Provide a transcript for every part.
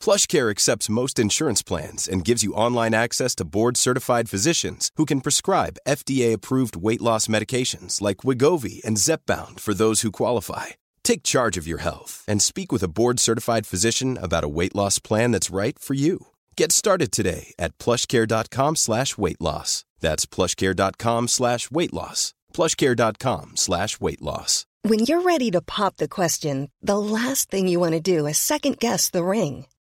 PlushCare accepts most insurance plans and gives you online access to board-certified physicians who can prescribe FDA-approved weight loss medications like Wigovi and Zepbound for those who qualify. Take charge of your health and speak with a board-certified physician about a weight loss plan that's right for you. Get started today at plushcare.com slash weight loss. That's plushcare.com slash weight loss. plushcare.com slash weight loss. When you're ready to pop the question, the last thing you want to do is second guess the ring.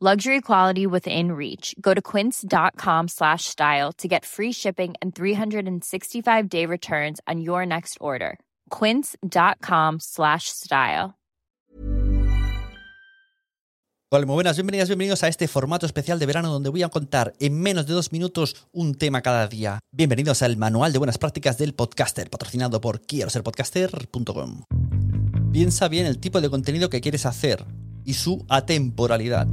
luxury quality within reach go to quince.com slash style to get free shipping and 365 day returns on your next order quince.com slash style Hola, muy buenas, bienvenidas, bienvenidos a este formato especial de verano donde voy a contar en menos de dos minutos un tema cada día. Bienvenidos al Manual de Buenas Prácticas del Podcaster, patrocinado por quiero ser podcaster.com. Piensa bien el tipo de contenido que quieres hacer y su atemporalidad.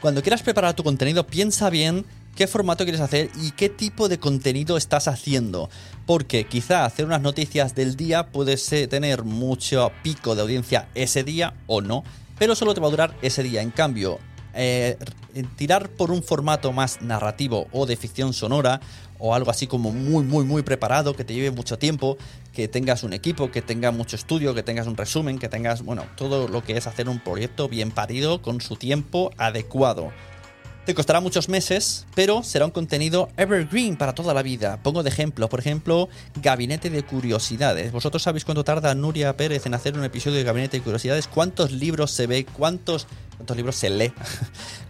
Cuando quieras preparar tu contenido, piensa bien qué formato quieres hacer y qué tipo de contenido estás haciendo. Porque quizá hacer unas noticias del día puede tener mucho pico de audiencia ese día o no, pero solo te va a durar ese día. En cambio, eh, tirar por un formato más narrativo o de ficción sonora o algo así como muy, muy, muy preparado, que te lleve mucho tiempo, que tengas un equipo, que tenga mucho estudio, que tengas un resumen, que tengas, bueno, todo lo que es hacer un proyecto bien parido con su tiempo adecuado. Te costará muchos meses, pero será un contenido evergreen para toda la vida. Pongo de ejemplo, por ejemplo, Gabinete de Curiosidades. ¿Vosotros sabéis cuánto tarda Nuria Pérez en hacer un episodio de Gabinete de Curiosidades? ¿Cuántos libros se ve? ¿Cuántos, cuántos libros se lee?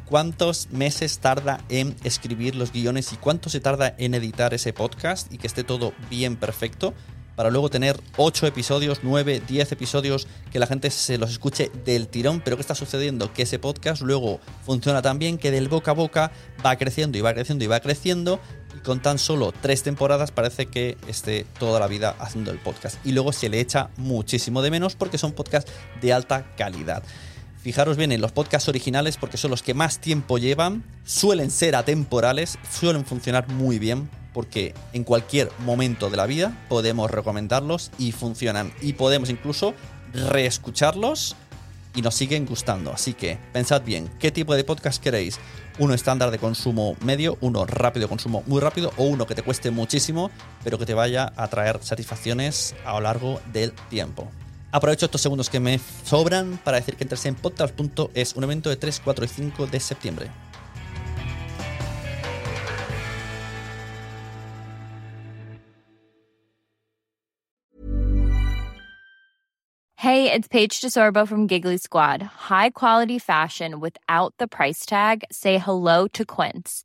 ¿Cuántos meses tarda en escribir los guiones y cuánto se tarda en editar ese podcast y que esté todo bien perfecto? para luego tener 8 episodios, 9, 10 episodios que la gente se los escuche del tirón. Pero ¿qué está sucediendo? Que ese podcast luego funciona tan bien que del boca a boca va creciendo y va creciendo y va creciendo. Y con tan solo 3 temporadas parece que esté toda la vida haciendo el podcast. Y luego se le echa muchísimo de menos porque son podcasts de alta calidad. Fijaros bien en los podcasts originales porque son los que más tiempo llevan, suelen ser atemporales, suelen funcionar muy bien porque en cualquier momento de la vida podemos recomendarlos y funcionan. Y podemos incluso reescucharlos y nos siguen gustando. Así que pensad bien, ¿qué tipo de podcast queréis? Uno estándar de consumo medio, uno rápido de consumo muy rápido o uno que te cueste muchísimo, pero que te vaya a traer satisfacciones a lo largo del tiempo. Aprovecho estos segundos que me sobran para decir que entres en podcast.es, un evento de 3, 4 y 5 de septiembre. hey it's paige desorbo from giggly squad. High quality fashion without the price tag. Say hello to quince